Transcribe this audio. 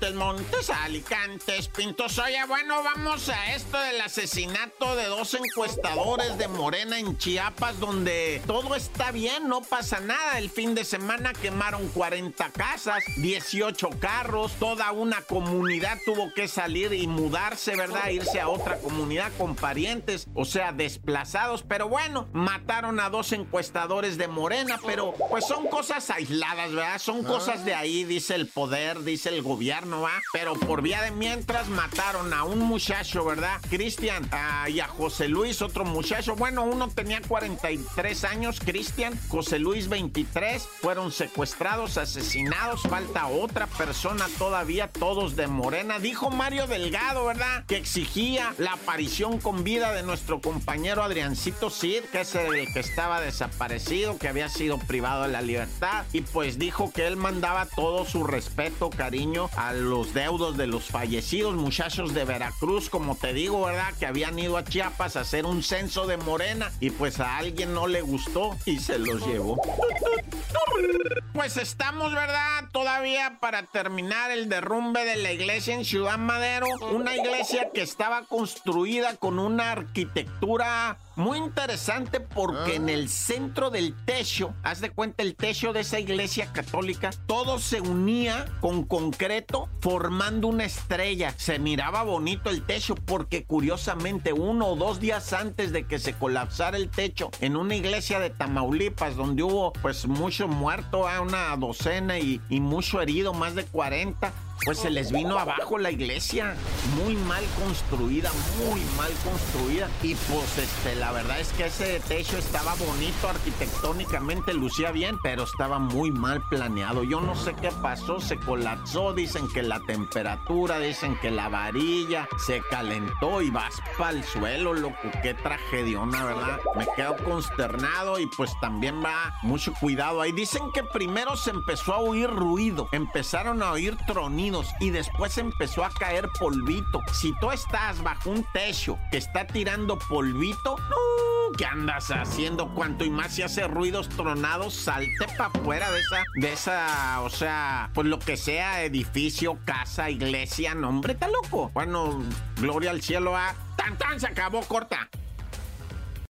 Montes, Montes, Alicantes, Pintos. Oye, bueno, vamos a esto del asesinato de dos encuestadores de Morena en Chiapas, donde todo está bien, no pasa nada. El fin de semana quemaron 40 casas, 18 carros, toda una comunidad tuvo que salir y mudarse, ¿verdad? Irse a otra comunidad con parientes, o sea, desplazados. Pero bueno, mataron a dos encuestadores de Morena, pero pues son cosas aisladas, ¿verdad? Son cosas de ahí, dice el poder, dice el gobierno no va. Pero por vía de mientras mataron a un muchacho, ¿verdad? Cristian y a José Luis, otro muchacho. Bueno, uno tenía 43 años, Cristian, José Luis 23. Fueron secuestrados, asesinados. Falta otra persona todavía, todos de Morena. Dijo Mario Delgado, ¿verdad? Que exigía la aparición con vida de nuestro compañero Adriancito Cid, que es el que estaba desaparecido, que había sido privado de la libertad. Y pues dijo que él mandaba todo su respeto, cariño a los deudos de los fallecidos muchachos de Veracruz, como te digo, ¿verdad? Que habían ido a Chiapas a hacer un censo de Morena y pues a alguien no le gustó y se los llevó. Pues estamos, ¿verdad? Todavía para terminar el derrumbe de la iglesia en Ciudad Madero, una iglesia que estaba construida con una arquitectura muy interesante porque en el centro del techo, haz de cuenta el techo de esa iglesia católica, todo se unía con concreto formando una estrella. Se miraba bonito el techo porque curiosamente uno o dos días antes de que se colapsara el techo en una iglesia de Tamaulipas donde hubo pues mucho muerto, a una docena y, y mucho herido, más de 40 pues se les vino abajo la iglesia. Muy mal construida, muy mal construida. Y pues este, la verdad es que ese techo estaba bonito arquitectónicamente, lucía bien, pero estaba muy mal planeado. Yo no sé qué pasó, se colapsó, dicen que la temperatura, dicen que la varilla se calentó y vas para el suelo, loco. Qué tragediona, ¿verdad? Me quedo consternado y pues también va mucho cuidado ahí. Dicen que primero se empezó a oír ruido, empezaron a oír y después empezó a caer polvito. Si tú estás bajo un techo que está tirando polvito, ¿qué andas haciendo? Cuanto y más se hace ruidos tronados, salte para afuera de esa, de esa, o sea, pues lo que sea, edificio, casa, iglesia, nombre, está loco. Bueno, gloria al cielo a... ¡Tan, tan! Se acabó, corta.